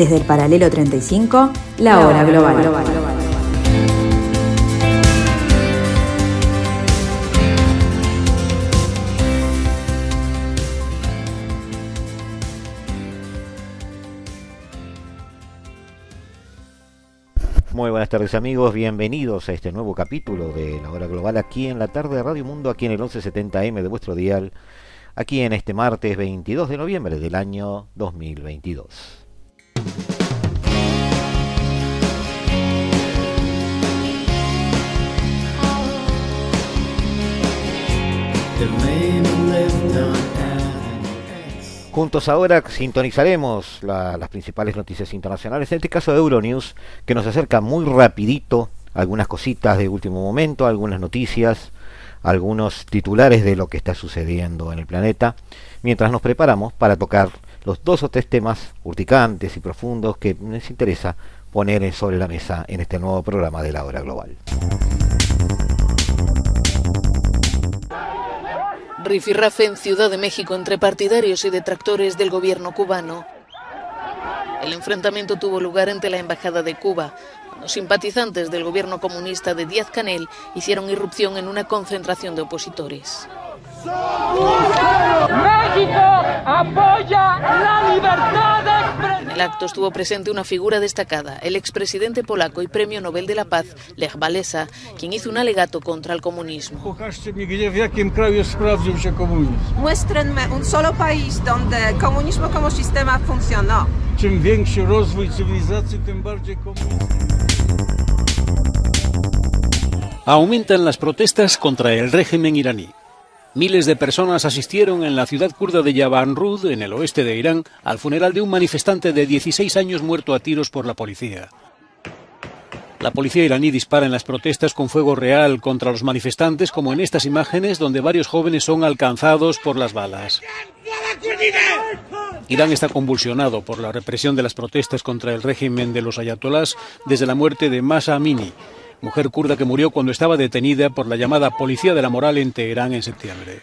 Desde el paralelo 35, la, hora global. Muy buenas tardes amigos, bienvenidos a este nuevo capítulo de la hora global aquí en la tarde de Radio Mundo, aquí en el 1170M de vuestro dial, aquí en este martes 22 de noviembre del año 2022. Juntos ahora sintonizaremos las principales noticias internacionales, en este caso de Euronews, que nos acerca muy rapidito algunas cositas de último momento, algunas noticias, algunos titulares de lo que está sucediendo en el planeta, mientras nos preparamos para tocar los dos o tres temas urticantes y profundos que nos interesa poner sobre la mesa en este nuevo programa de la hora global. Rifirrafe en Ciudad de México entre partidarios y detractores del gobierno cubano. El enfrentamiento tuvo lugar entre la Embajada de Cuba, los simpatizantes del gobierno comunista de Díaz Canel hicieron irrupción en una concentración de opositores. México apoya la libertad de. En el acto estuvo presente una figura destacada, el expresidente polaco y premio Nobel de la Paz, Lech Walesa, quien hizo un alegato contra el comunismo. Muéstrenme un solo país donde el comunismo como sistema funcionó. Aumentan las protestas contra el régimen iraní. Miles de personas asistieron en la ciudad kurda de Yabanrud, en el oeste de Irán, al funeral de un manifestante de 16 años muerto a tiros por la policía. La policía iraní dispara en las protestas con fuego real contra los manifestantes, como en estas imágenes donde varios jóvenes son alcanzados por las balas. Irán está convulsionado por la represión de las protestas contra el régimen de los ayatolás desde la muerte de Masa Amini, mujer kurda que murió cuando estaba detenida por la llamada Policía de la Moral en Teherán en septiembre.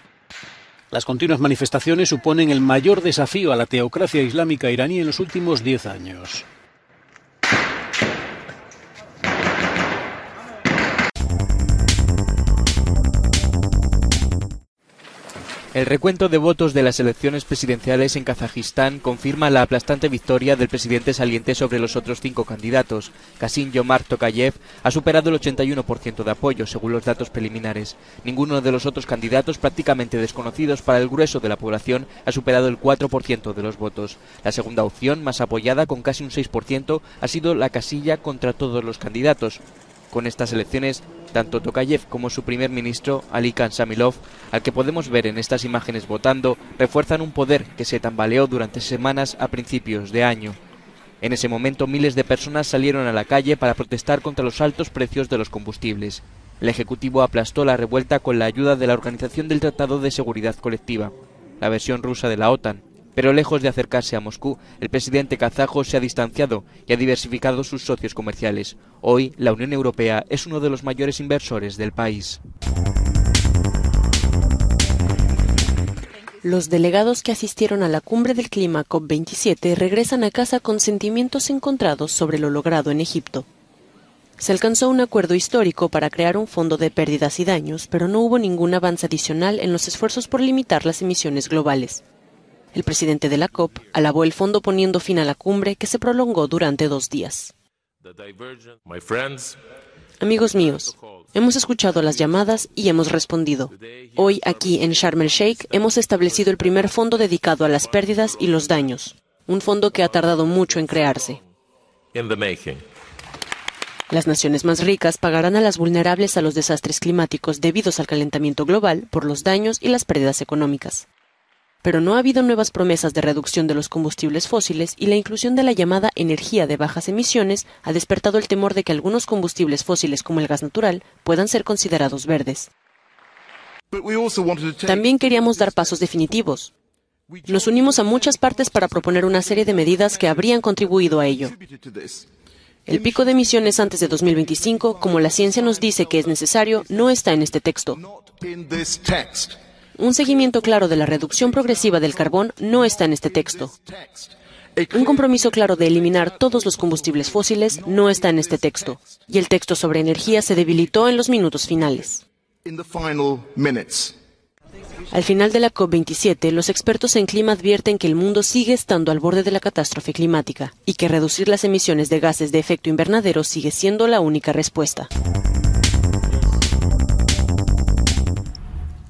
Las continuas manifestaciones suponen el mayor desafío a la teocracia islámica iraní en los últimos diez años. El recuento de votos de las elecciones presidenciales en Kazajistán confirma la aplastante victoria del presidente saliente sobre los otros cinco candidatos. Kasim Yomar Tokayev ha superado el 81% de apoyo, según los datos preliminares. Ninguno de los otros candidatos, prácticamente desconocidos para el grueso de la población, ha superado el 4% de los votos. La segunda opción, más apoyada, con casi un 6%, ha sido la casilla contra todos los candidatos. Con estas elecciones, tanto Tokayev como su primer ministro, Ali Khan Samilov, al que podemos ver en estas imágenes votando, refuerzan un poder que se tambaleó durante semanas a principios de año. En ese momento miles de personas salieron a la calle para protestar contra los altos precios de los combustibles. El Ejecutivo aplastó la revuelta con la ayuda de la Organización del Tratado de Seguridad Colectiva, la versión rusa de la OTAN, pero lejos de acercarse a Moscú, el presidente kazajo se ha distanciado y ha diversificado sus socios comerciales. Hoy, la Unión Europea es uno de los mayores inversores del país. Los delegados que asistieron a la cumbre del clima COP27 regresan a casa con sentimientos encontrados sobre lo logrado en Egipto. Se alcanzó un acuerdo histórico para crear un fondo de pérdidas y daños, pero no hubo ningún avance adicional en los esfuerzos por limitar las emisiones globales. El presidente de la COP alabó el fondo poniendo fin a la cumbre que se prolongó durante dos días. Amigos míos, hemos escuchado las llamadas y hemos respondido. Hoy aquí en Sharm el Sheikh hemos establecido el primer fondo dedicado a las pérdidas y los daños, un fondo que ha tardado mucho en crearse. Las naciones más ricas pagarán a las vulnerables a los desastres climáticos debidos al calentamiento global por los daños y las pérdidas económicas pero no ha habido nuevas promesas de reducción de los combustibles fósiles y la inclusión de la llamada energía de bajas emisiones ha despertado el temor de que algunos combustibles fósiles como el gas natural puedan ser considerados verdes. También queríamos dar pasos definitivos. Nos unimos a muchas partes para proponer una serie de medidas que habrían contribuido a ello. El pico de emisiones antes de 2025, como la ciencia nos dice que es necesario, no está en este texto. Un seguimiento claro de la reducción progresiva del carbón no está en este texto. Un compromiso claro de eliminar todos los combustibles fósiles no está en este texto, y el texto sobre energía se debilitó en los minutos finales. Al final de la COP27, los expertos en clima advierten que el mundo sigue estando al borde de la catástrofe climática y que reducir las emisiones de gases de efecto invernadero sigue siendo la única respuesta.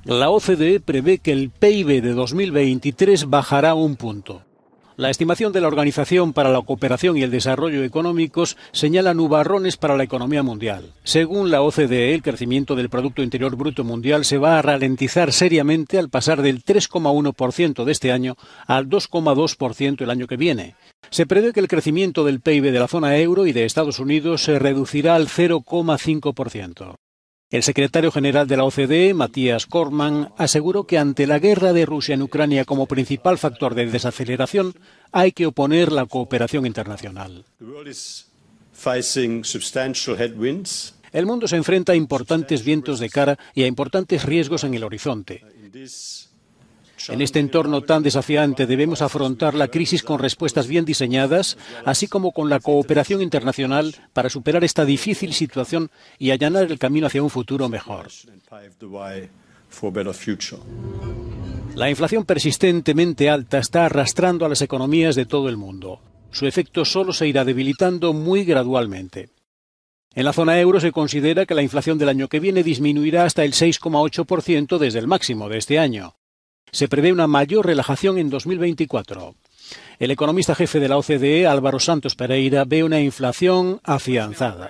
La OCDE prevé que el PIB de 2023 bajará un punto. La estimación de la Organización para la Cooperación y el Desarrollo Económicos señala nubarrones para la economía mundial. Según la OCDE, el crecimiento del Producto Interior Bruto Mundial se va a ralentizar seriamente al pasar del 3,1% de este año al 2,2% el año que viene. Se prevé que el crecimiento del PIB de la zona euro y de Estados Unidos se reducirá al 0,5%. El secretario general de la OCDE, Matías Korman, aseguró que ante la guerra de Rusia en Ucrania como principal factor de desaceleración, hay que oponer la cooperación internacional. El mundo se enfrenta a importantes vientos de cara y a importantes riesgos en el horizonte. En este entorno tan desafiante debemos afrontar la crisis con respuestas bien diseñadas, así como con la cooperación internacional para superar esta difícil situación y allanar el camino hacia un futuro mejor. La inflación persistentemente alta está arrastrando a las economías de todo el mundo. Su efecto solo se irá debilitando muy gradualmente. En la zona euro se considera que la inflación del año que viene disminuirá hasta el 6,8% desde el máximo de este año. Se prevé una mayor relajación en 2024. El economista jefe de la OCDE, Álvaro Santos Pereira, ve una inflación afianzada.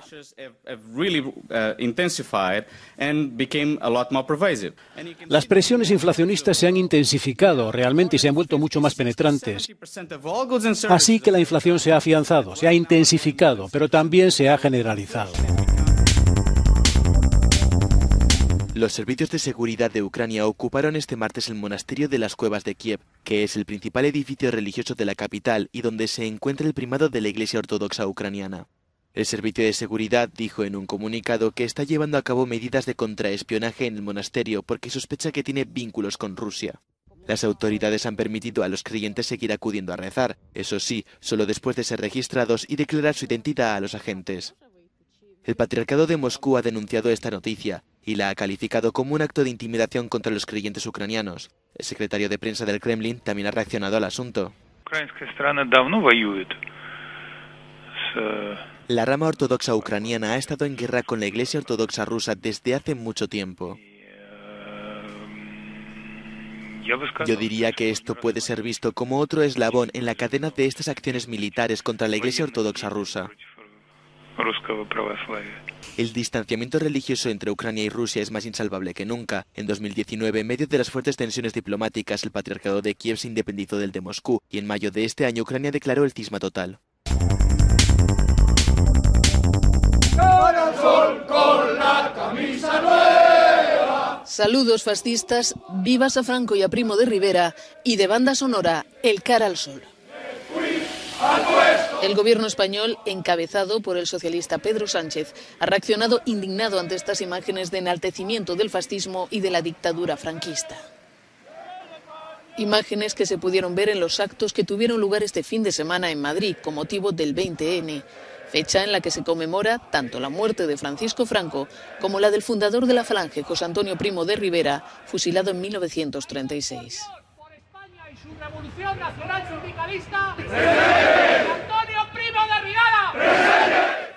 Las presiones inflacionistas se han intensificado realmente y se han vuelto mucho más penetrantes. Así que la inflación se ha afianzado, se ha intensificado, pero también se ha generalizado. Los servicios de seguridad de Ucrania ocuparon este martes el monasterio de las Cuevas de Kiev, que es el principal edificio religioso de la capital y donde se encuentra el primado de la Iglesia Ortodoxa ucraniana. El servicio de seguridad dijo en un comunicado que está llevando a cabo medidas de contraespionaje en el monasterio porque sospecha que tiene vínculos con Rusia. Las autoridades han permitido a los creyentes seguir acudiendo a rezar, eso sí, solo después de ser registrados y declarar su identidad a los agentes. El Patriarcado de Moscú ha denunciado esta noticia y la ha calificado como un acto de intimidación contra los creyentes ucranianos. El secretario de prensa del Kremlin también ha reaccionado al asunto. La rama ortodoxa ucraniana ha estado en guerra con la Iglesia Ortodoxa rusa desde hace mucho tiempo. Yo diría que esto puede ser visto como otro eslabón en la cadena de estas acciones militares contra la Iglesia Ortodoxa rusa. El distanciamiento religioso entre Ucrania y Rusia es más insalvable que nunca. En 2019, en medio de las fuertes tensiones diplomáticas, el patriarcado de Kiev se independizó del de Moscú y en mayo de este año Ucrania declaró el cisma total. Saludos fascistas, vivas a Franco y a Primo de Rivera y de banda sonora El cara al sol. El gobierno español, encabezado por el socialista Pedro Sánchez, ha reaccionado indignado ante estas imágenes de enaltecimiento del fascismo y de la dictadura franquista. Imágenes que se pudieron ver en los actos que tuvieron lugar este fin de semana en Madrid con motivo del 20N, fecha en la que se conmemora tanto la muerte de Francisco Franco como la del fundador de la Falange, José Antonio Primo de Rivera, fusilado en 1936. Revolución Nacional Sindicalista. Antonio Primo de Rivera.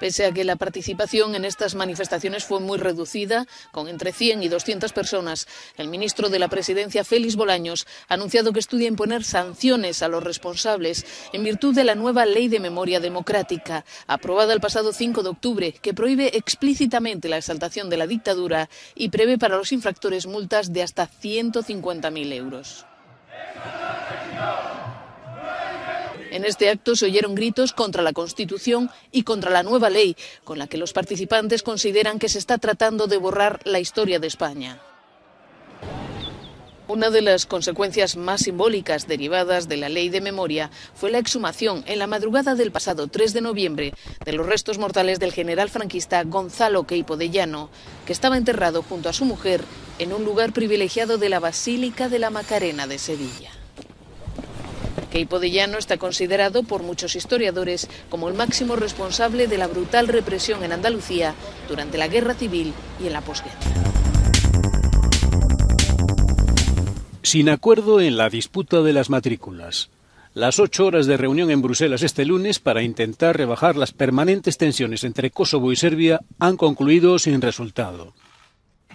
Pese a que la participación en estas manifestaciones fue muy reducida, con entre 100 y 200 personas, el ministro de la Presidencia, Félix Bolaños, ha anunciado que estudia imponer sanciones a los responsables en virtud de la nueva Ley de Memoria Democrática, aprobada el pasado 5 de octubre, que prohíbe explícitamente la exaltación de la dictadura y prevé para los infractores multas de hasta 150.000 euros. En este acto se oyeron gritos contra la Constitución y contra la nueva ley, con la que los participantes consideran que se está tratando de borrar la historia de España. Una de las consecuencias más simbólicas derivadas de la ley de memoria fue la exhumación en la madrugada del pasado 3 de noviembre de los restos mortales del general franquista Gonzalo Queipo de Llano, que estaba enterrado junto a su mujer en un lugar privilegiado de la Basílica de la Macarena de Sevilla. Keipo de Llano está considerado por muchos historiadores como el máximo responsable de la brutal represión en Andalucía durante la guerra civil y en la posguerra. Sin acuerdo en la disputa de las matrículas. Las ocho horas de reunión en Bruselas este lunes para intentar rebajar las permanentes tensiones entre Kosovo y Serbia han concluido sin resultado.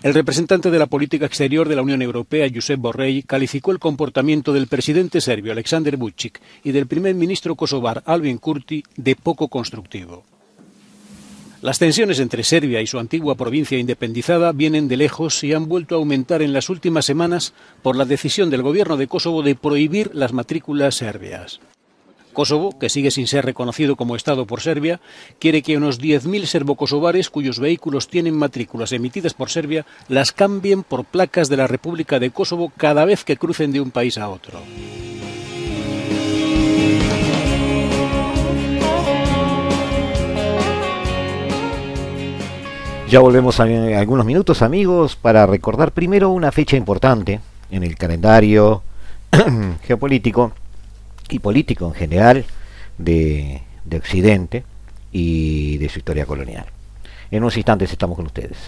El representante de la política exterior de la Unión Europea, Josep Borrell, calificó el comportamiento del presidente serbio Aleksandar Vučić y del primer ministro kosovar Albin Kurti de poco constructivo. Las tensiones entre Serbia y su antigua provincia independizada vienen de lejos y han vuelto a aumentar en las últimas semanas por la decisión del gobierno de Kosovo de prohibir las matrículas serbias. Kosovo, que sigue sin ser reconocido como Estado por Serbia, quiere que unos 10.000 serbokosovares cuyos vehículos tienen matrículas emitidas por Serbia las cambien por placas de la República de Kosovo cada vez que crucen de un país a otro. Ya volvemos en algunos minutos amigos para recordar primero una fecha importante en el calendario geopolítico y político en general de, de Occidente y de su historia colonial. En unos instantes estamos con ustedes.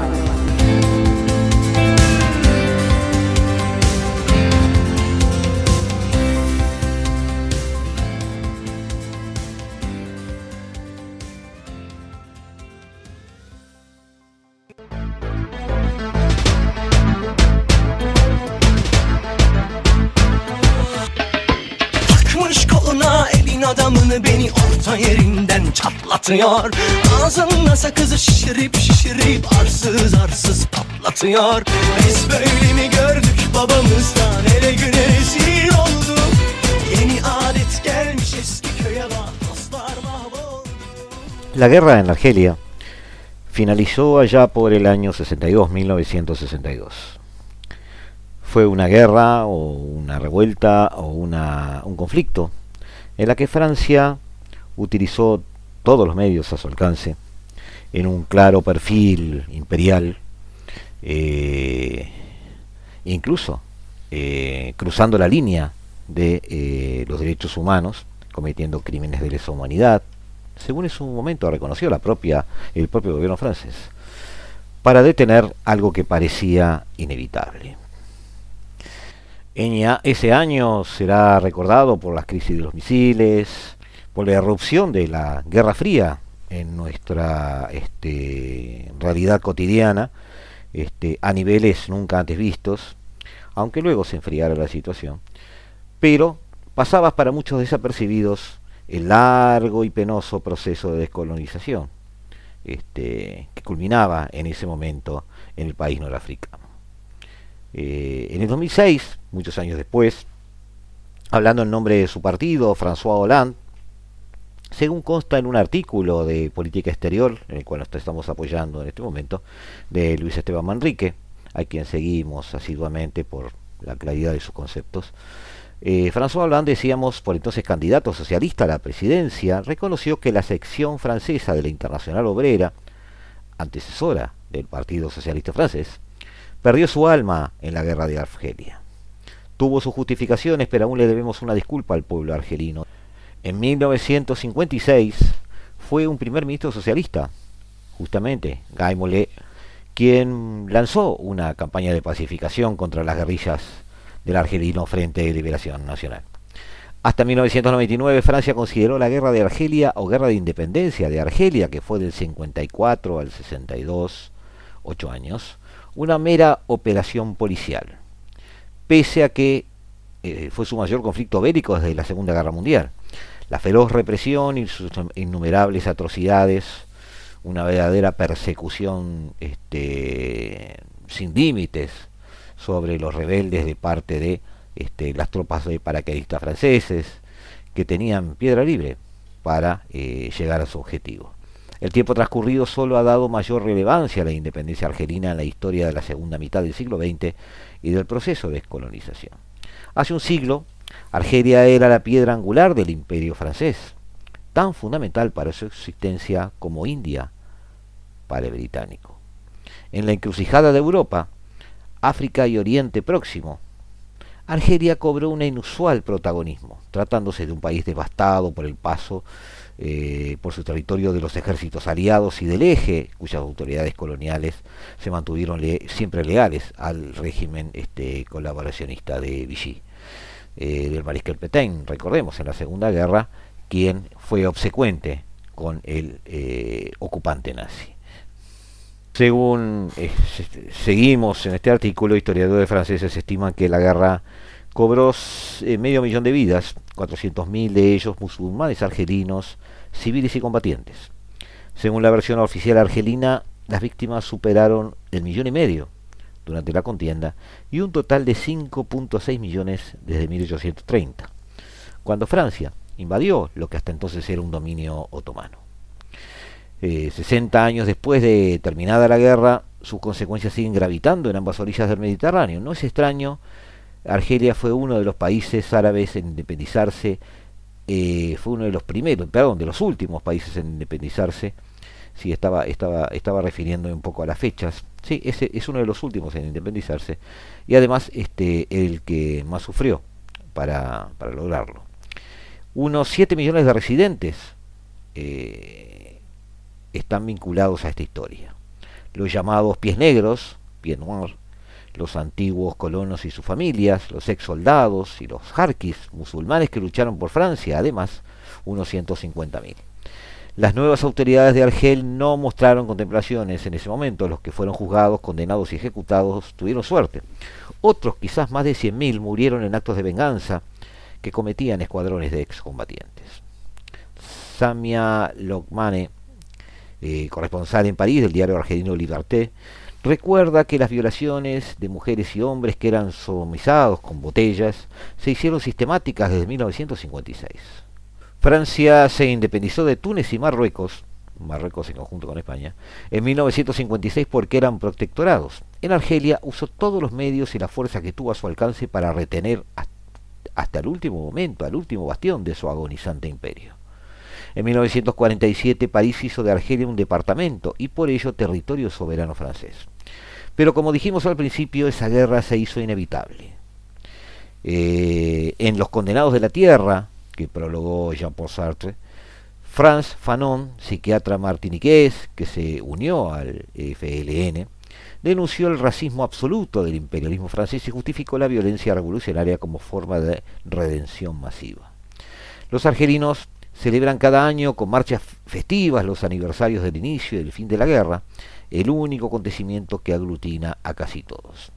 La guerra en Argelia finalizó allá por el año 62, 1962. Fue una guerra o una revuelta o una, un conflicto en la que Francia utilizó todos los medios a su alcance en un claro perfil imperial, eh, incluso eh, cruzando la línea de eh, los derechos humanos, cometiendo crímenes de lesa humanidad, según en su momento reconoció la propia, el propio gobierno francés, para detener algo que parecía inevitable. Ese año será recordado por las crisis de los misiles, por la erupción de la Guerra Fría en nuestra este, realidad cotidiana, este, a niveles nunca antes vistos, aunque luego se enfriara la situación. Pero pasaba para muchos desapercibidos el largo y penoso proceso de descolonización este, que culminaba en ese momento en el país norafricano. Eh, en el 2006, muchos años después, hablando en nombre de su partido, François Hollande, según consta en un artículo de política exterior, en el cual estamos apoyando en este momento, de Luis Esteban Manrique, a quien seguimos asiduamente por la claridad de sus conceptos, eh, François Hollande, decíamos, por entonces candidato socialista a la presidencia, reconoció que la sección francesa de la Internacional Obrera, antecesora del Partido Socialista Francés, perdió su alma en la guerra de Argelia. Tuvo sus justificaciones, pero aún le debemos una disculpa al pueblo argelino. En 1956 fue un primer ministro socialista, justamente, Guy Mollet, quien lanzó una campaña de pacificación contra las guerrillas del argelino Frente de Liberación Nacional. Hasta 1999 Francia consideró la guerra de Argelia o guerra de independencia de Argelia, que fue del 54 al 62, ocho años, una mera operación policial, pese a que eh, fue su mayor conflicto bélico desde la Segunda Guerra Mundial. La feroz represión y sus innumerables atrocidades, una verdadera persecución este, sin límites sobre los rebeldes de parte de este, las tropas de paracaidistas franceses, que tenían piedra libre para eh, llegar a su objetivo. El tiempo transcurrido solo ha dado mayor relevancia a la independencia argelina en la historia de la segunda mitad del siglo XX y del proceso de descolonización. Hace un siglo, Argelia era la piedra angular del imperio francés, tan fundamental para su existencia como India para el británico. En la encrucijada de Europa, África y Oriente Próximo, Argelia cobró un inusual protagonismo, tratándose de un país devastado por el paso eh, por su territorio de los ejércitos aliados y del eje, cuyas autoridades coloniales se mantuvieron siempre leales al régimen este, colaboracionista de Vichy, eh, del mariscal Petain, recordemos, en la Segunda Guerra, quien fue obsecuente con el eh, ocupante nazi. Según seguimos en este artículo, historiadores franceses estiman que la guerra cobró medio millón de vidas, 400.000 de ellos musulmanes argelinos, civiles y combatientes. Según la versión oficial argelina, las víctimas superaron el millón y medio durante la contienda y un total de 5.6 millones desde 1830, cuando Francia invadió lo que hasta entonces era un dominio otomano. 60 eh, años después de terminada la guerra, sus consecuencias siguen gravitando en ambas orillas del Mediterráneo. No es extraño, Argelia fue uno de los países árabes en independizarse eh, fue uno de los primeros, perdón, de los últimos países en independizarse. Sí, estaba, estaba, estaba refiriendo un poco a las fechas. Sí, ese es uno de los últimos en independizarse. Y además, este, el que más sufrió para, para lograrlo. Unos 7 millones de residentes eh, están vinculados a esta historia. Los llamados pies negros, pies noirs, los antiguos colonos y sus familias, los ex soldados y los jarquis musulmanes que lucharon por Francia, además, unos 150.000. Las nuevas autoridades de Argel no mostraron contemplaciones en ese momento. Los que fueron juzgados, condenados y ejecutados tuvieron suerte. Otros, quizás más de 100.000, murieron en actos de venganza que cometían escuadrones de excombatientes. Samia Lokmane, eh, corresponsal en París del diario argelino Liberté, Recuerda que las violaciones de mujeres y hombres que eran sodomizados con botellas se hicieron sistemáticas desde 1956. Francia se independizó de Túnez y Marruecos, Marruecos en conjunto con España, en 1956 porque eran protectorados. En Argelia usó todos los medios y la fuerza que tuvo a su alcance para retener hasta el último momento, al último bastión de su agonizante imperio. En 1947 París hizo de Argelia un departamento y por ello territorio soberano francés. Pero como dijimos al principio, esa guerra se hizo inevitable. Eh, en Los Condenados de la Tierra, que prologó Jean-Paul Sartre, Franz Fanon, psiquiatra martiniqués que se unió al FLN, denunció el racismo absoluto del imperialismo francés y justificó la violencia revolucionaria como forma de redención masiva. Los argelinos celebran cada año con marchas festivas los aniversarios del inicio y del fin de la guerra, el único acontecimiento que aglutina a casi todos.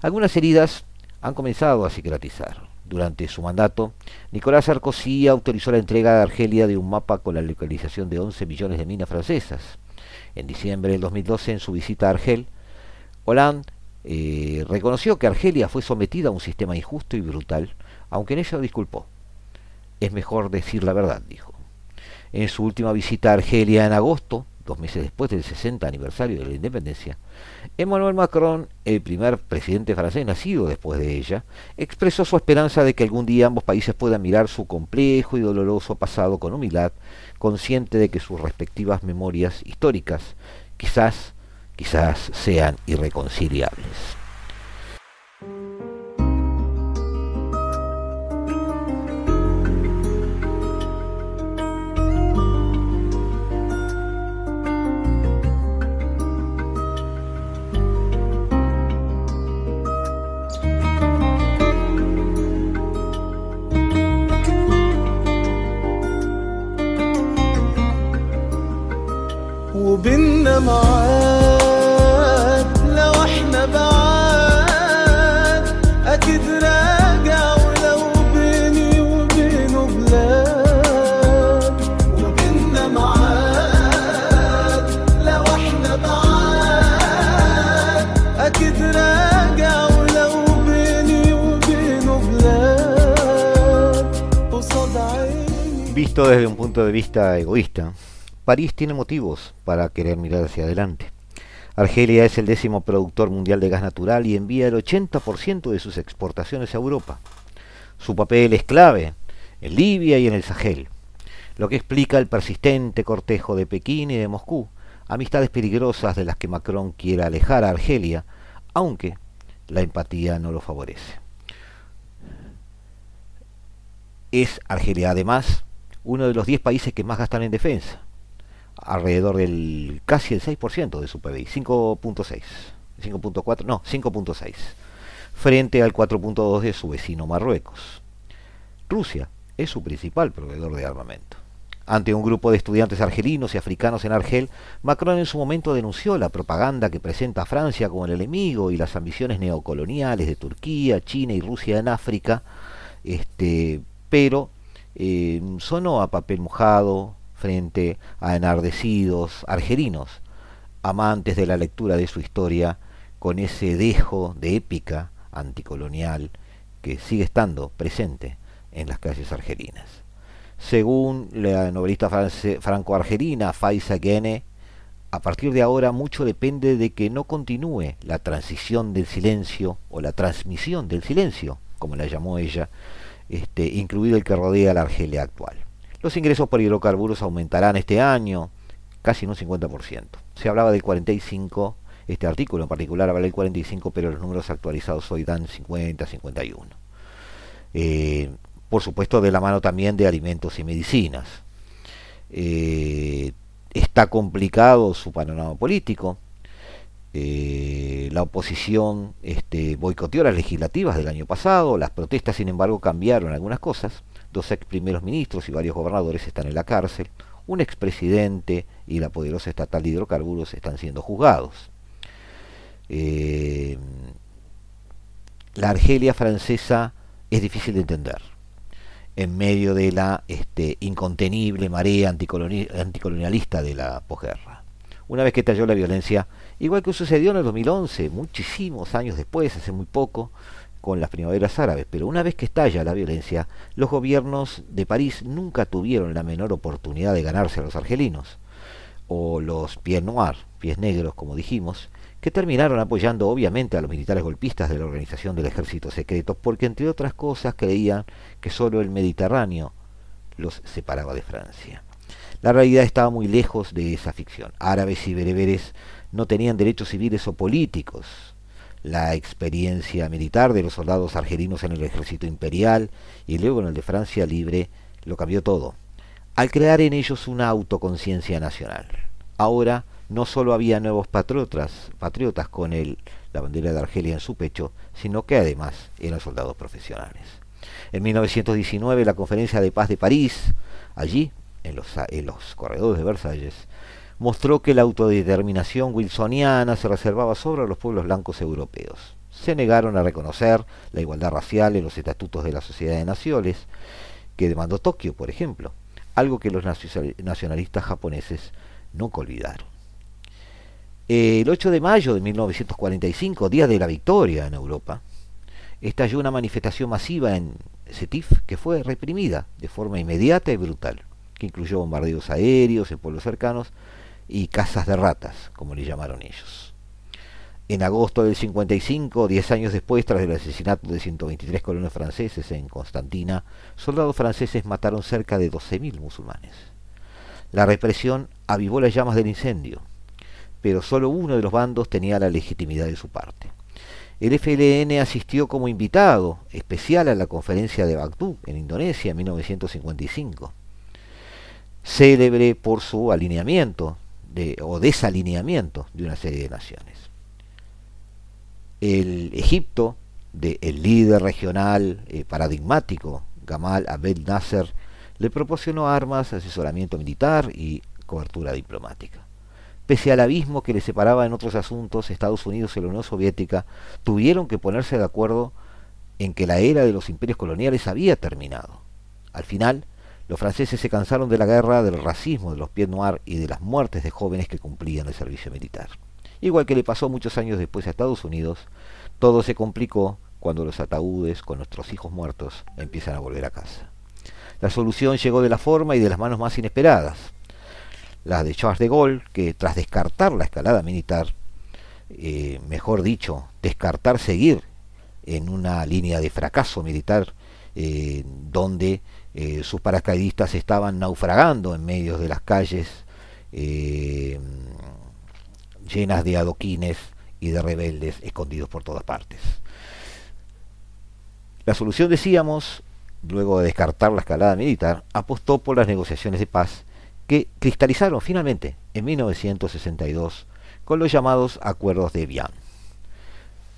Algunas heridas han comenzado a cicatrizar. Durante su mandato, Nicolás Sarkozy autorizó la entrega de Argelia de un mapa con la localización de 11 millones de minas francesas. En diciembre del 2012, en su visita a Argel, Hollande eh, reconoció que Argelia fue sometida a un sistema injusto y brutal, aunque en ello disculpó. Es mejor decir la verdad, dijo. En su última visita a Argelia en agosto, dos meses después del 60 aniversario de la independencia, Emmanuel Macron, el primer presidente francés nacido después de ella, expresó su esperanza de que algún día ambos países puedan mirar su complejo y doloroso pasado con humildad, consciente de que sus respectivas memorias históricas quizás, quizás sean irreconciliables. Visto desde un punto de vista egoísta, París tiene motivos para querer mirar hacia adelante. Argelia es el décimo productor mundial de gas natural y envía el 80% de sus exportaciones a Europa. Su papel es clave en Libia y en el Sahel, lo que explica el persistente cortejo de Pekín y de Moscú, amistades peligrosas de las que Macron quiere alejar a Argelia, aunque la empatía no lo favorece. Es Argelia además uno de los 10 países que más gastan en defensa, alrededor del casi el 6% de su PBI, 5.6, 5.4, no, 5.6, frente al 4.2 de su vecino Marruecos. Rusia es su principal proveedor de armamento. Ante un grupo de estudiantes argelinos y africanos en Argel, Macron en su momento denunció la propaganda que presenta a Francia como el enemigo y las ambiciones neocoloniales de Turquía, China y Rusia en África, este, pero eh, sonó a papel mojado frente a enardecidos argelinos, amantes de la lectura de su historia con ese dejo de épica anticolonial que sigue estando presente en las calles argelinas. Según la novelista franco-argelina Faiza Gene, a partir de ahora mucho depende de que no continúe la transición del silencio o la transmisión del silencio, como la llamó ella, este, incluido el que rodea la Argelia actual. Los ingresos por hidrocarburos aumentarán este año casi en un 50%. Se hablaba del 45, este artículo en particular habla del 45, pero los números actualizados hoy dan 50, 51. Eh, por supuesto de la mano también de alimentos y medicinas. Eh, está complicado su panorama político. Eh, la oposición este, boicoteó las legislativas del año pasado, las protestas sin embargo cambiaron algunas cosas dos ex primeros ministros y varios gobernadores están en la cárcel, un expresidente y la poderosa estatal de hidrocarburos están siendo juzgados. Eh, la Argelia francesa es difícil de entender. En medio de la este, incontenible marea anticolonialista de la posguerra. Una vez que estalló la violencia, igual que sucedió en el 2011, muchísimos años después, hace muy poco, con las primaveras árabes, pero una vez que estalla la violencia, los gobiernos de París nunca tuvieron la menor oportunidad de ganarse a los argelinos, o los pieds noirs, pies negros como dijimos, que terminaron apoyando obviamente a los militares golpistas de la organización del ejército secreto, porque entre otras cosas creían que solo el Mediterráneo los separaba de Francia. La realidad estaba muy lejos de esa ficción. Árabes y bereberes no tenían derechos civiles o políticos, la experiencia militar de los soldados argelinos en el ejército imperial y luego en el de Francia libre lo cambió todo, al crear en ellos una autoconciencia nacional. Ahora no solo había nuevos patriotas, patriotas con el, la bandera de Argelia en su pecho, sino que además eran soldados profesionales. En 1919 la Conferencia de Paz de París, allí, en los, corredores de Versalles, mostró que la autodeterminación wilsoniana se reservaba sobre los pueblos blancos europeos. Se negaron a reconocer la igualdad racial en los estatutos de la Sociedad de Naciones, que demandó Tokio, por ejemplo, algo que los nacionalistas japoneses nunca olvidaron. El 8 de mayo de 1945, día de la victoria en Europa, estalló una manifestación masiva en Setif que fue reprimida de forma inmediata y brutal, que incluyó bombardeos aéreos en pueblos cercanos y casas de ratas, como le llamaron ellos. En agosto del 55, diez años después, tras el asesinato de 123 colonos franceses en Constantina, soldados franceses mataron cerca de 12.000 musulmanes. La represión avivó las llamas del incendio, pero solo uno de los bandos tenía la legitimidad de su parte. El FLN asistió como invitado especial a la conferencia de Bagdú, en Indonesia, en 1955, célebre por su alineamiento o desalineamiento de una serie de naciones. El Egipto, del líder regional eh, paradigmático Gamal Abdel Nasser, le proporcionó armas, asesoramiento militar y cobertura diplomática. Pese al abismo que le separaba en otros asuntos, Estados Unidos y la Unión Soviética tuvieron que ponerse de acuerdo en que la era de los imperios coloniales había terminado. Al final, los franceses se cansaron de la guerra, del racismo de los pieds noirs y de las muertes de jóvenes que cumplían el servicio militar. Igual que le pasó muchos años después a Estados Unidos, todo se complicó cuando los ataúdes con nuestros hijos muertos empiezan a volver a casa. La solución llegó de la forma y de las manos más inesperadas. La de Charles de Gaulle, que tras descartar la escalada militar, eh, mejor dicho, descartar seguir en una línea de fracaso militar eh, donde eh, sus paracaidistas estaban naufragando en medio de las calles llenas de adoquines y de rebeldes escondidos por todas partes. La solución, decíamos, luego de descartar la escalada militar, apostó por las negociaciones de paz que cristalizaron finalmente en 1962 con los llamados acuerdos de Vian.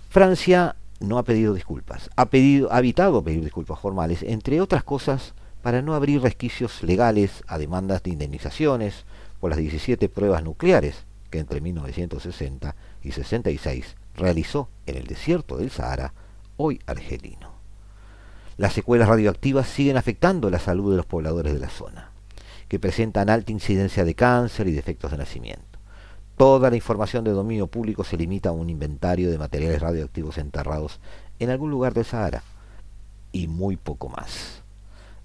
Francia no ha pedido disculpas, ha, pedido, ha evitado pedir disculpas formales, entre otras cosas, para no abrir resquicios legales a demandas de indemnizaciones por las 17 pruebas nucleares que entre 1960 y 66 realizó en el desierto del Sahara, hoy argelino. Las secuelas radioactivas siguen afectando la salud de los pobladores de la zona, que presentan alta incidencia de cáncer y defectos de nacimiento. Toda la información de dominio público se limita a un inventario de materiales radioactivos enterrados en algún lugar del Sahara y muy poco más.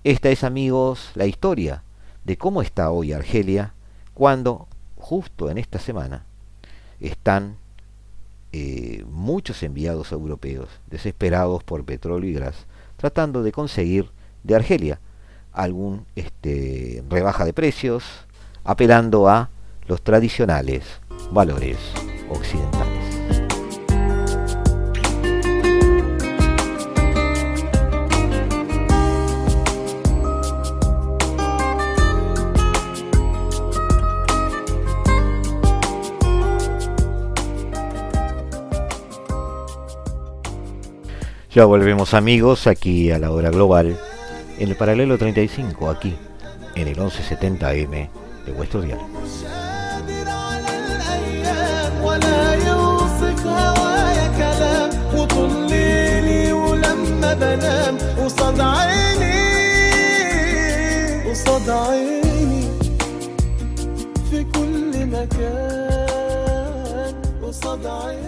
Esta es, amigos, la historia de cómo está hoy Argelia cuando, justo en esta semana, están eh, muchos enviados europeos desesperados por petróleo y gas, tratando de conseguir de Argelia algún este, rebaja de precios, apelando a los tradicionales valores occidentales. Ya volvemos amigos aquí a la hora global en el paralelo 35 aquí en el 1170M de vuestro diario. ولا يوصف هوايا كلام وطول ليلي ولما بنام قصاد عيني قصاد عيني في كل مكان قصاد عيني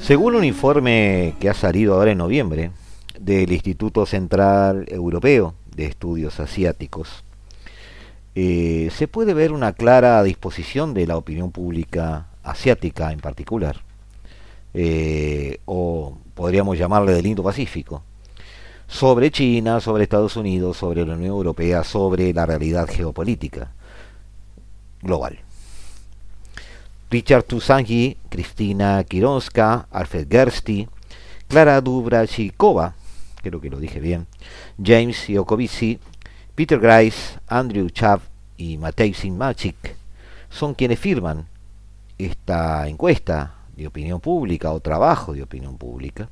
Según un informe que ha salido ahora en noviembre del Instituto Central Europeo de Estudios Asiáticos, eh, se puede ver una clara disposición de la opinión pública asiática en particular, eh, o podríamos llamarle del Indo-Pacífico, sobre China, sobre Estados Unidos, sobre la Unión Europea, sobre la realidad geopolítica global. Richard Tusangi, Cristina Kironska, Alfred Gersti, Clara Dubrachikova, creo que lo dije bien, James Iokovici, Peter Grice, Andrew Chav y Matej Sinmachik son quienes firman esta encuesta de opinión pública o trabajo de opinión pública.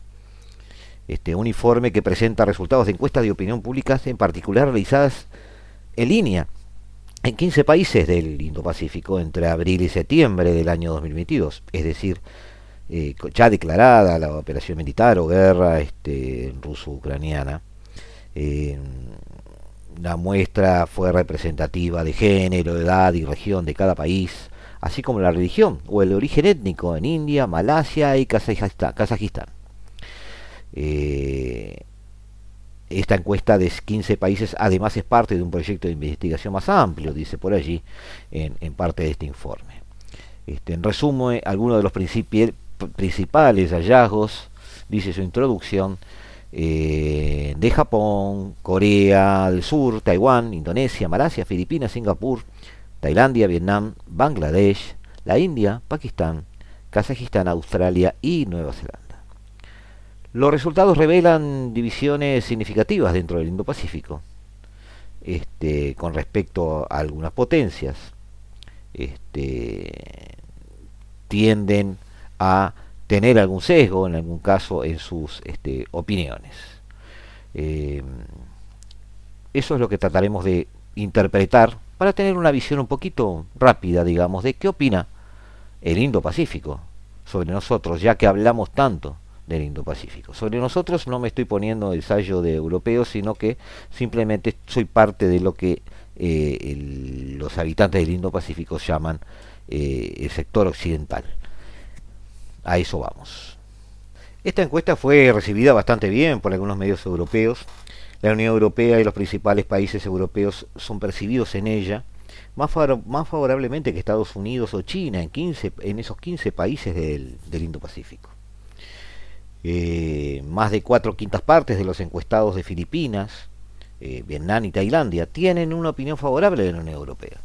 Este, un informe que presenta resultados de encuestas de opinión pública, en particular realizadas en línea en 15 países del Indo-Pacífico entre abril y septiembre del año 2022, es decir, eh, ya declarada la operación militar o guerra este, ruso-ucraniana. Eh, la muestra fue representativa de género, edad y región de cada país, así como la religión o el origen étnico en India, Malasia y Kazajistán. Eh, esta encuesta de 15 países además es parte de un proyecto de investigación más amplio, dice por allí en, en parte de este informe. Este, en resumen, algunos de los principales hallazgos, dice su introducción, eh, de Japón, Corea del Sur, Taiwán, Indonesia, Malasia, Filipinas, Singapur, Tailandia, Vietnam, Bangladesh, la India, Pakistán, Kazajistán, Australia y Nueva Zelanda. Los resultados revelan divisiones significativas dentro del Indo-Pacífico este, con respecto a algunas potencias. Este, tienden a tener algún sesgo, en algún caso, en sus este, opiniones. Eh, eso es lo que trataremos de interpretar para tener una visión un poquito rápida, digamos, de qué opina el Indo-Pacífico sobre nosotros, ya que hablamos tanto del Indo-Pacífico. Sobre nosotros no me estoy poniendo el sallo de europeos, sino que simplemente soy parte de lo que eh, los habitantes del Indo-Pacífico llaman eh, el sector occidental. A eso vamos. Esta encuesta fue recibida bastante bien por algunos medios europeos. La Unión Europea y los principales países europeos son percibidos en ella más, favorablemente que Estados Unidos o China en, 15, en esos 15 países del, Indo-Pacífico. Eh, más de cuatro quintas partes de los encuestados de Filipinas, eh, Vietnam y Tailandia tienen una opinión favorable de la Unión Europea.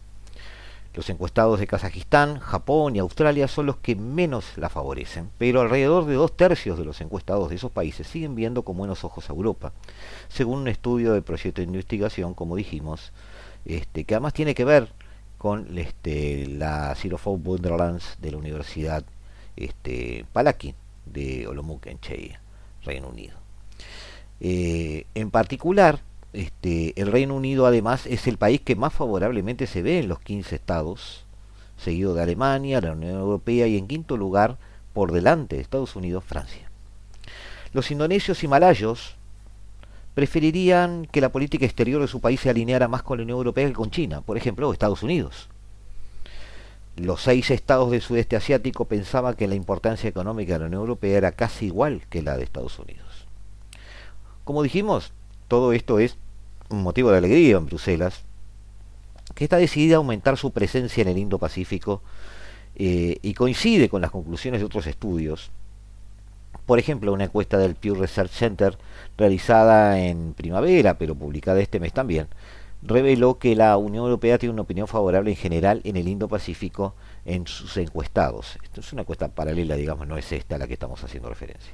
Los encuestados de Kazajistán, Japón y Australia son los que menos la favorecen, pero alrededor de dos tercios de los encuestados de esos países siguen viendo con buenos ojos a Europa, según un estudio del proyecto de investigación, como dijimos, este, que además tiene que ver con este, la Xerophone Wonderlands de la Universidad este, de Olomouc en Cheia, Reino Unido. Eh, en particular, este, el Reino Unido además es el país que más favorablemente se ve en los 15 estados, seguido de Alemania, la Unión Europea y en quinto lugar, por delante de Estados Unidos, Francia. Los indonesios y malayos preferirían que la política exterior de su país se alineara más con la Unión Europea que con China, por ejemplo, Estados Unidos. Los seis estados del sudeste asiático pensaban que la importancia económica de la Unión Europea era casi igual que la de Estados Unidos. Como dijimos, todo esto es un motivo de alegría en Bruselas, que está decidida a aumentar su presencia en el Indo-Pacífico eh, y coincide con las conclusiones de otros estudios. Por ejemplo, una encuesta del Pew Research Center realizada en primavera, pero publicada este mes también, reveló que la Unión Europea tiene una opinión favorable en general en el Indo-Pacífico en sus encuestados. Esto es una encuesta paralela, digamos, no es esta a la que estamos haciendo referencia.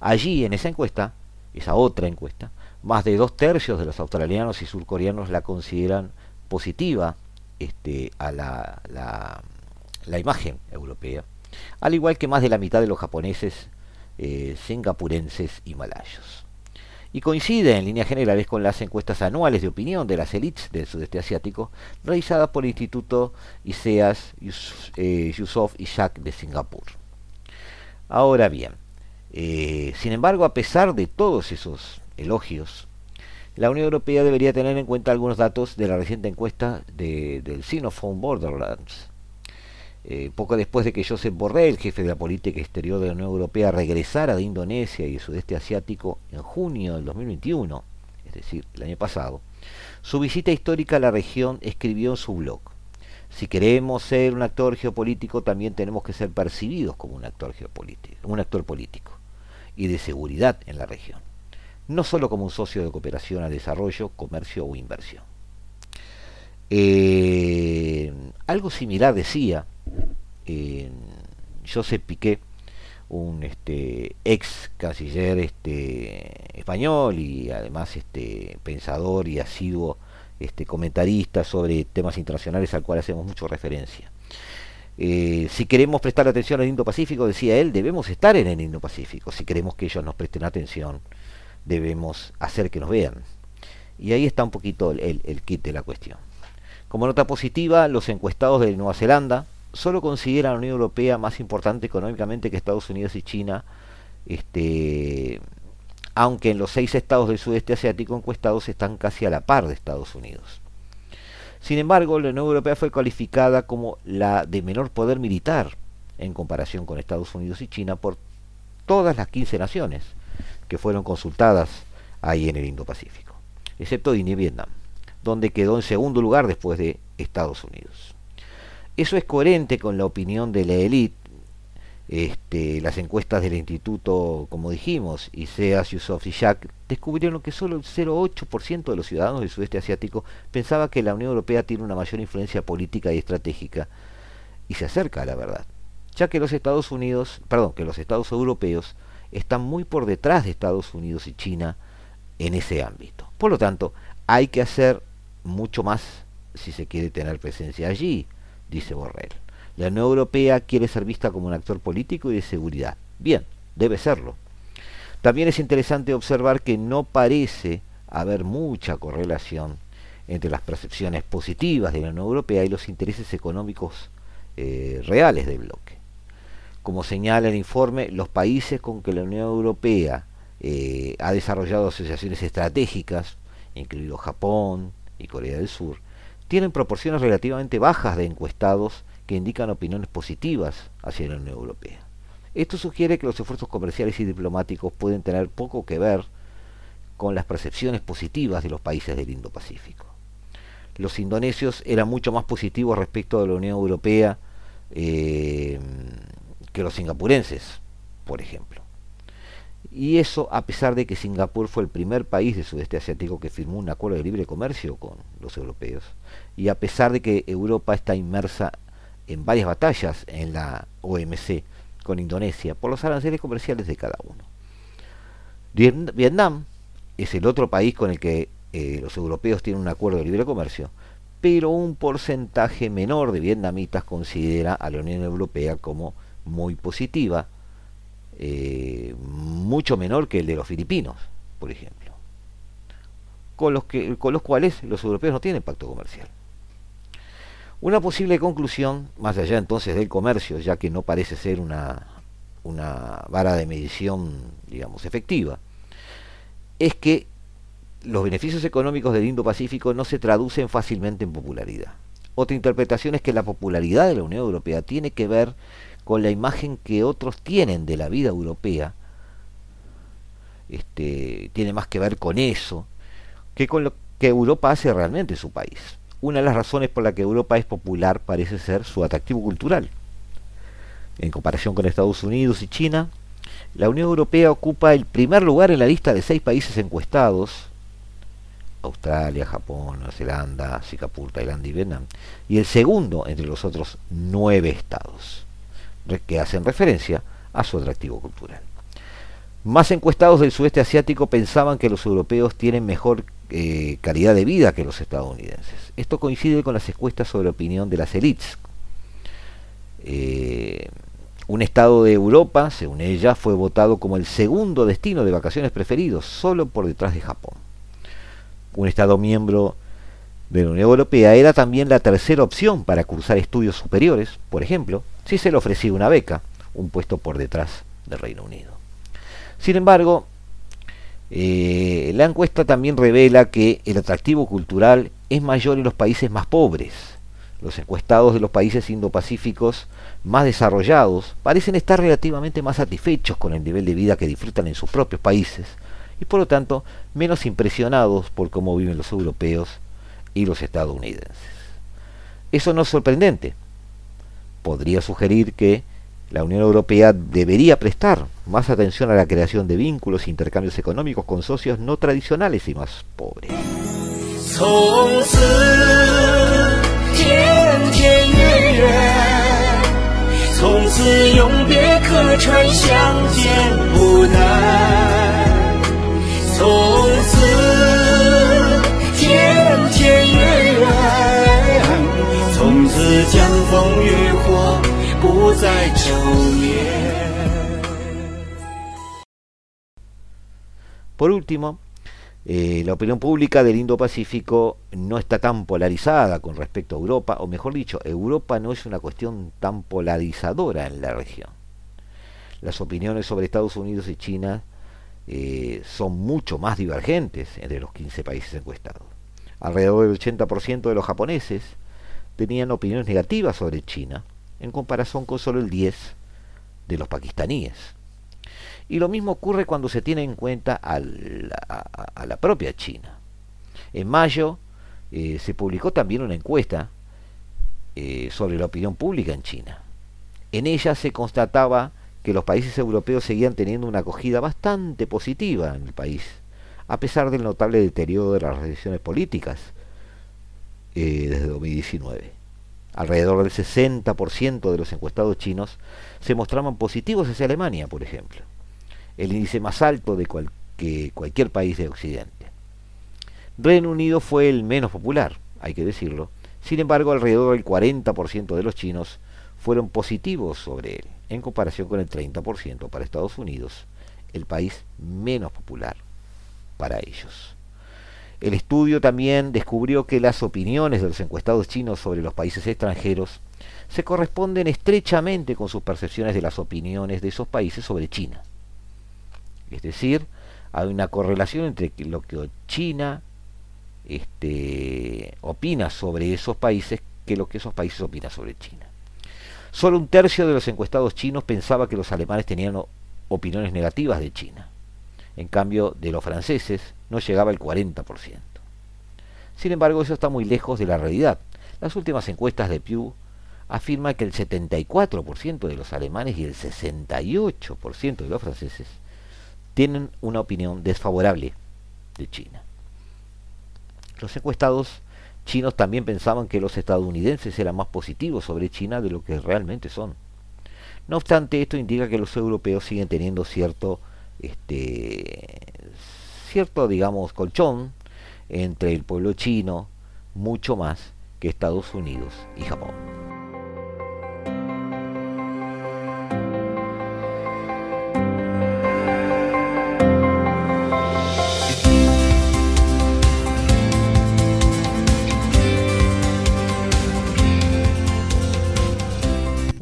Allí, en esa encuesta, esa otra encuesta, más de dos tercios de los australianos y surcoreanos la consideran positiva este, a la, imagen europea, al igual que más de la mitad de los japoneses, eh, singapurenses y malayos. Y coincide en líneas generales con las encuestas anuales de opinión de las élites del sudeste asiático, realizadas por el Instituto ISEAS, eh, Yusof y Shak de Singapur. Ahora bien, eh, sin embargo, a pesar de todos esos elogios, la Unión Europea debería tener en cuenta algunos datos de la reciente encuesta de, del Sinophone Borderlands. Eh, poco después de que Josep Borrell, jefe de la política exterior de la Unión Europea, regresara de Indonesia y el sudeste asiático en junio del 2021, es decir, el año pasado, su visita histórica a la región escribió en su blog, si queremos ser un actor geopolítico, también tenemos que ser percibidos como un actor geopolítico, un actor político y de seguridad en la región no solo como un socio de cooperación al desarrollo, comercio o inversión. Eh, algo similar decía eh, Josep Piqué, un este, ex canciller este, español y además este, pensador y asiduo este, comentarista sobre temas internacionales al cual hacemos mucho referencia. Eh, si queremos prestar atención al Indo-Pacífico, decía él, debemos estar en el Indo-Pacífico, si queremos que ellos nos presten atención debemos hacer que nos vean. Y ahí está un poquito el, kit de la cuestión. Como nota positiva, los encuestados de Nueva Zelanda solo consideran a la Unión Europea más importante económicamente que Estados Unidos y China, este, aunque en los seis estados del sudeste asiático encuestados están casi a la par de Estados Unidos. Sin embargo, la Unión Europea fue calificada como la de menor poder militar en comparación con Estados Unidos y China por todas las 15 naciones que fueron consultadas ahí en el Indo-Pacífico, excepto India y Vietnam, donde quedó en segundo lugar después de Estados Unidos. Eso es coherente con la opinión de la élite. Este, las encuestas del instituto, como dijimos, ICEAS, Yusuf y Jack, descubrieron que solo el 0,8% de los ciudadanos del sudeste asiático pensaba que la Unión Europea tiene una mayor influencia política y estratégica y se acerca a la verdad, ya que los Estados Unidos, perdón, que los Estados europeos están muy por detrás de Estados Unidos y China en ese ámbito. Por lo tanto, hay que hacer mucho más si se quiere tener presencia allí, dice Borrell. La Unión Europea quiere ser vista como un actor político y de seguridad. Bien, debe serlo. También es interesante observar que no parece haber mucha correlación entre las percepciones positivas de la Unión Europea y los intereses económicos eh, reales del bloque. Como señala el informe, los países con que la Unión Europea eh, ha desarrollado asociaciones estratégicas, incluido Japón y Corea del Sur, tienen proporciones relativamente bajas de encuestados que indican opiniones positivas hacia la Unión Europea. Esto sugiere que los esfuerzos comerciales y diplomáticos pueden tener poco que ver con las percepciones positivas de los países del Indo-Pacífico. Los indonesios eran mucho más positivos respecto de la Unión Europea eh, que los singapurenses, por ejemplo. Y eso a pesar de que Singapur fue el primer país del sudeste asiático que firmó un acuerdo de libre comercio con los europeos. Y a pesar de que Europa está inmersa en varias batallas en la OMC con Indonesia por los aranceles comerciales de cada uno. Vietnam es el otro país con el que eh, los europeos tienen un acuerdo de libre comercio, pero un porcentaje menor de vietnamitas considera a la Unión Europea como muy positiva, eh, mucho menor que el de los filipinos, por ejemplo, con los, que, con los cuales los europeos no tienen pacto comercial. Una posible conclusión, más allá entonces del comercio, ya que no parece ser una, una vara de medición, digamos, efectiva, es que los beneficios económicos del Indo-Pacífico no se traducen fácilmente en popularidad. Otra interpretación es que la popularidad de la Unión Europea tiene que ver con la imagen que otros tienen de la vida europea. Este, tiene más que ver con eso que con lo que Europa hace realmente en su país. Una de las razones por la que Europa es popular parece ser su atractivo cultural. En comparación con Estados Unidos y China, la Unión Europea ocupa el primer lugar en la lista de seis países encuestados Australia, Japón, Nueva Zelanda, Singapur, Tailandia y Vietnam, y el segundo entre los otros nueve estados, que hacen referencia a su atractivo cultural. Más encuestados del sudeste asiático pensaban que los europeos tienen mejor eh, calidad de vida que los estadounidenses. Esto coincide con las encuestas sobre opinión de las élites. Eh, un estado de Europa, según ella, fue votado como el segundo destino de vacaciones preferidos, solo por detrás de Japón un Estado miembro de la Unión Europea, era también la tercera opción para cursar estudios superiores, por ejemplo, si se le ofrecía una beca, un puesto por detrás del Reino Unido. Sin embargo, eh, la encuesta también revela que el atractivo cultural es mayor en los países más pobres. Los encuestados de los países indopacíficos más desarrollados parecen estar relativamente más satisfechos con el nivel de vida que disfrutan en sus propios países, y por lo tanto menos impresionados por cómo viven los europeos y los estadounidenses. Eso no es sorprendente. Podría sugerir que la Unión Europea debería prestar más atención a la creación de vínculos e intercambios económicos con socios no tradicionales y más pobres. Por último, eh, la opinión pública del Indo-Pacífico no está tan polarizada con respecto a Europa, o mejor dicho, Europa no es una cuestión tan polarizadora en la región. Las opiniones sobre Estados Unidos y China eh, son mucho más divergentes entre los 15 países encuestados. Alrededor del 80% de los japoneses tenían opiniones negativas sobre China, en comparación con solo el 10% de los pakistaníes. Y lo mismo ocurre cuando se tiene en cuenta a la, propia China. En mayo eh, se publicó también una encuesta eh, sobre la opinión pública en China. En ella se constataba que los países europeos seguían teniendo una acogida bastante positiva en el país, a pesar del notable deterioro de las relaciones políticas eh, desde 2019. Alrededor del 60% de los encuestados chinos se mostraban positivos hacia Alemania, por ejemplo, el índice más alto de cualquier país de Occidente. Reino Unido fue el menos popular, hay que decirlo. Sin embargo, alrededor del 40% de los chinos fueron positivos sobre él, en comparación con el 30% para Estados Unidos, el país menos popular para ellos. El estudio también descubrió que las opiniones de los encuestados chinos sobre los países extranjeros se corresponden estrechamente con sus percepciones de las opiniones de esos países sobre China. Es decir, hay una correlación entre lo que China este, opina sobre esos países que lo que esos países opinan sobre China. Solo un tercio de los encuestados chinos pensaba que los alemanes tenían opiniones negativas de China. En cambio, de los franceses no llegaba el 40%. Sin embargo, eso está muy lejos de la realidad. Las últimas encuestas de Pew afirman que el 74% de los alemanes y el 68% de los franceses tienen una opinión desfavorable de China. Los encuestados chinos también pensaban que los estadounidenses eran más positivos sobre China de lo que realmente son. No obstante, esto indica que los europeos siguen teniendo cierto, este, cierto, digamos, colchón entre el pueblo chino, mucho más que Estados Unidos y Japón.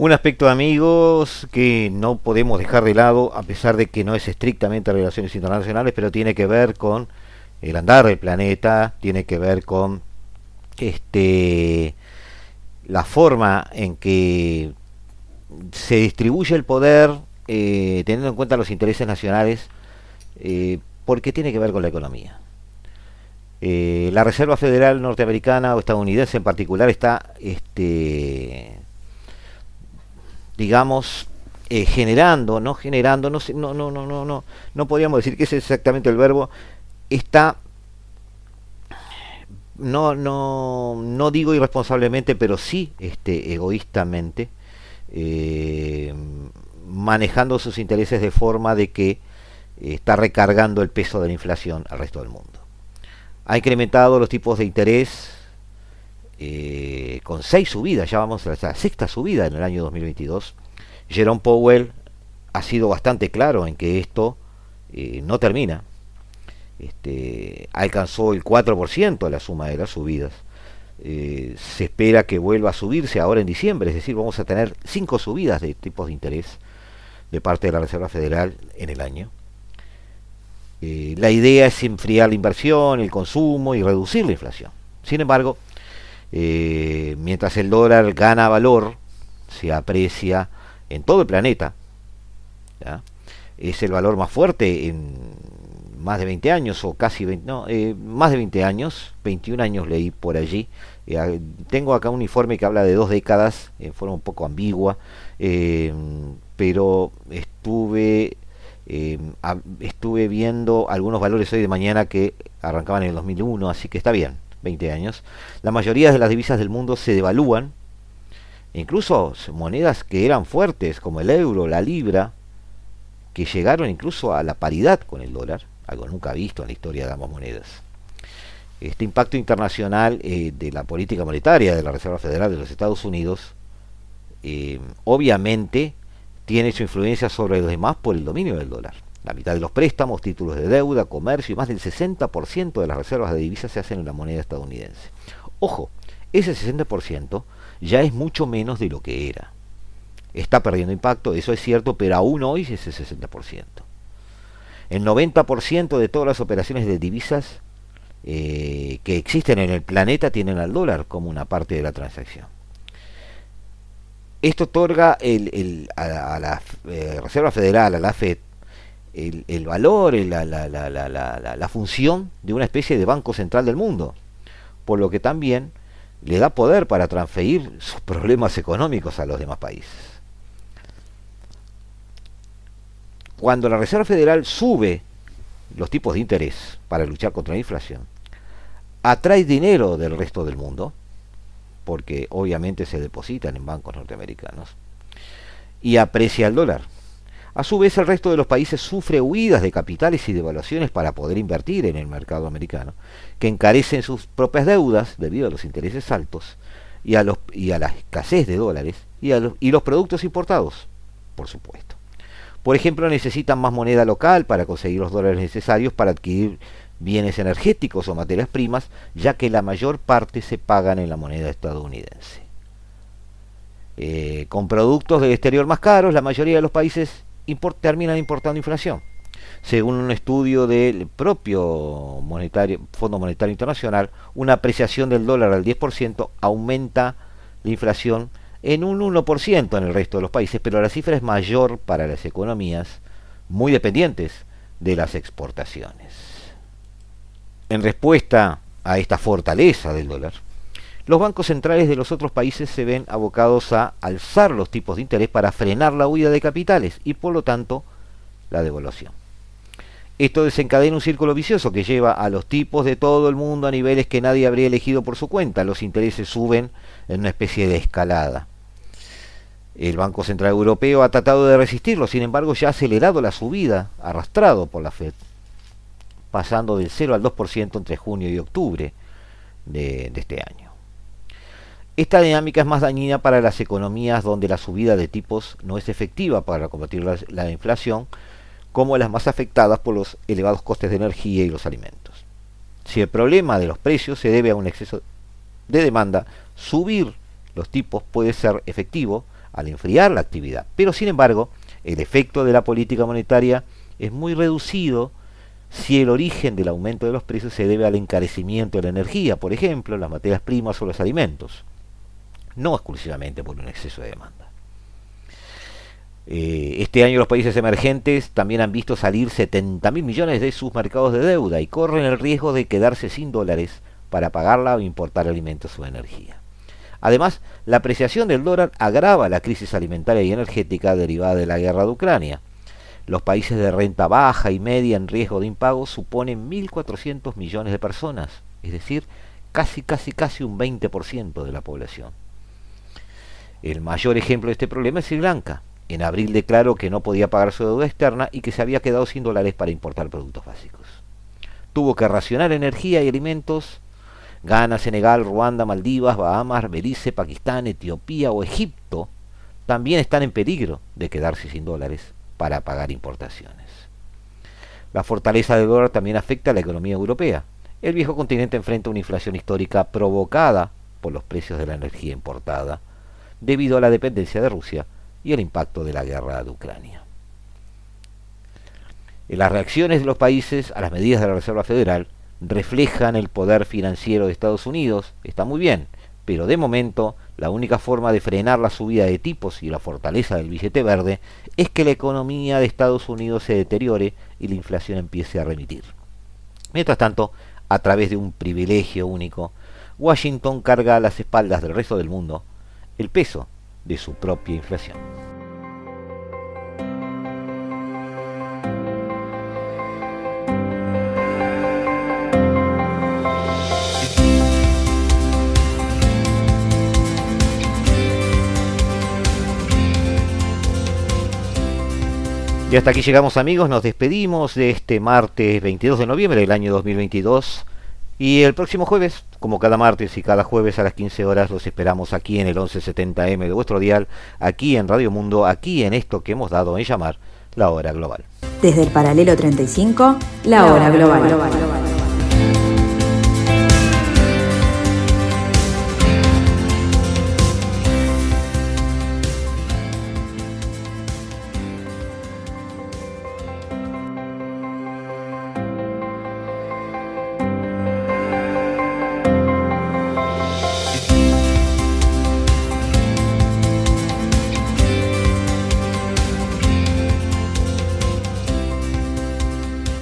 Un aspecto, amigos, que no podemos dejar de lado, a pesar de que no es estrictamente relaciones internacionales, pero tiene que ver con el andar del planeta, tiene que ver con este la forma en que se distribuye el poder, eh, teniendo en cuenta los intereses nacionales, eh, porque tiene que ver con la economía. Eh, la Reserva Federal norteamericana o estadounidense en particular está este, digamos, eh, generando, no generando, no, no, no, no, no, no, podríamos decir que ese es exactamente el verbo, está, no, no, no digo irresponsablemente, pero sí este, egoístamente, eh, manejando sus intereses de forma de que está recargando el peso de la inflación al resto del mundo. Ha incrementado los tipos de interés eh, con seis subidas, ya vamos a la sexta subida en el año 2022, Jerome Powell ha sido bastante claro en que esto eh, no termina. Este, alcanzó el 4% de la suma de las subidas. Eh, se espera que vuelva a subirse ahora en diciembre, es decir, vamos a tener cinco subidas de tipos de interés de parte de la Reserva Federal en el año. la idea es enfriar la inversión, el consumo y reducir la inflación. Sin embargo, eh, mientras el dólar gana valor, se aprecia en todo el planeta, es el valor más fuerte en más de 20 años, o casi 20, no, eh, más de 20 años, 21 años leí por allí. Eh, tengo acá un informe que habla de dos décadas, en forma un poco ambigua, pero estuve estuve viendo algunos valores hoy de mañana que arrancaban en el 2001, así que está bien. 20 años, la mayoría de las divisas del mundo se devalúan, incluso monedas que eran fuertes como el euro, la libra, que llegaron incluso a la paridad con el dólar, algo nunca visto en la historia de ambas monedas. Este impacto internacional eh, de la política monetaria de la Reserva Federal de los Estados Unidos, eh, obviamente, tiene su influencia sobre los demás por el dominio del dólar. La mitad de los préstamos, títulos de deuda, comercio y más del 60% de las reservas de divisas se hacen en la moneda estadounidense. Ojo, ese 60% ya es mucho menos de lo que era. Está perdiendo impacto, eso es cierto, pero aún hoy es ese 60%. El 90% de todas las operaciones de divisas eh, que existen en el planeta tienen al dólar como una parte de la transacción. Esto otorga a, la, eh, Reserva Federal, a la FED, el, valor, la, la, la, función de una especie de banco central del mundo, por lo que también le da poder para transferir sus problemas económicos a los demás países. Cuando la Reserva Federal sube los tipos de interés para luchar contra la inflación, atrae dinero del resto del mundo, porque obviamente se depositan en bancos norteamericanos, y aprecia el dólar. A su vez, el resto de los países sufre huidas de capitales y devaluaciones para poder invertir en el mercado americano, que encarecen sus propias deudas debido a los intereses altos y a, los, y a la escasez de dólares y, a los, y los productos importados, por supuesto. Por ejemplo, necesitan más moneda local para conseguir los dólares necesarios para adquirir bienes energéticos o materias primas, ya que la mayor parte se pagan en la moneda estadounidense. Eh, con productos del exterior más caros, la mayoría de los países terminan importando inflación. Según un estudio del propio Fondo Monetario Internacional, una apreciación del dólar al 10% aumenta la inflación en un 1% en el resto de los países, pero la cifra es mayor para las economías muy dependientes de las exportaciones. En respuesta a esta fortaleza del dólar, los bancos centrales de los otros países se ven abocados a alzar los tipos de interés para frenar la huida de capitales y por lo tanto la devaluación. Esto desencadena un círculo vicioso que lleva a los tipos de todo el mundo a niveles que nadie habría elegido por su cuenta. Los intereses suben en una especie de escalada. El Banco Central Europeo ha tratado de resistirlo, sin embargo ya ha acelerado la subida, arrastrado por la Fed, pasando del 0 al 2% entre junio y octubre de, de este año. Esta dinámica es más dañina para las economías donde la subida de tipos no es efectiva para combatir la, inflación, como las más afectadas por los elevados costes de energía y los alimentos. Si el problema de los precios se debe a un exceso de demanda, subir los tipos puede ser efectivo al enfriar la actividad, pero sin embargo, el efecto de la política monetaria es muy reducido si el origen del aumento de los precios se debe al encarecimiento de la energía, por ejemplo, las materias primas o los alimentos no exclusivamente por un exceso de demanda. Eh, este año los países emergentes también han visto salir 70 mil millones de sus mercados de deuda y corren el riesgo de quedarse sin dólares para pagarla o importar alimentos o energía. Además, la apreciación del dólar agrava la crisis alimentaria y energética derivada de la guerra de Ucrania. Los países de renta baja y media en riesgo de impago suponen 1.400 millones de personas, es decir, casi, casi, casi un 20% de la población. El mayor ejemplo de este problema es Sri Lanka. En abril declaró que no podía pagar su deuda externa y que se había quedado sin dólares para importar productos básicos. Tuvo que racionar energía y alimentos. Ghana, Senegal, Ruanda, Maldivas, Bahamas, Belice, Pakistán, Etiopía o Egipto también están en peligro de quedarse sin dólares para pagar importaciones. La fortaleza del dólar también afecta a la economía europea. El viejo continente enfrenta una inflación histórica provocada por los precios de la energía importada debido a la dependencia de Rusia y el impacto de la guerra de Ucrania. Las reacciones de los países a las medidas de la Reserva Federal reflejan el poder financiero de Estados Unidos, está muy bien, pero de momento la única forma de frenar la subida de tipos y la fortaleza del billete verde es que la economía de Estados Unidos se deteriore y la inflación empiece a remitir. Mientras tanto, a través de un privilegio único, Washington carga a las espaldas del resto del mundo el peso de su propia inflación. Y hasta aquí llegamos amigos, nos despedimos de este martes 22 de noviembre del año 2022 y el próximo jueves, como cada martes y cada jueves a las 15 horas, los esperamos aquí en el 1170M de vuestro dial, aquí en Radio Mundo, aquí en esto que hemos dado en llamar la hora global. Desde el paralelo 35, la, hora, global.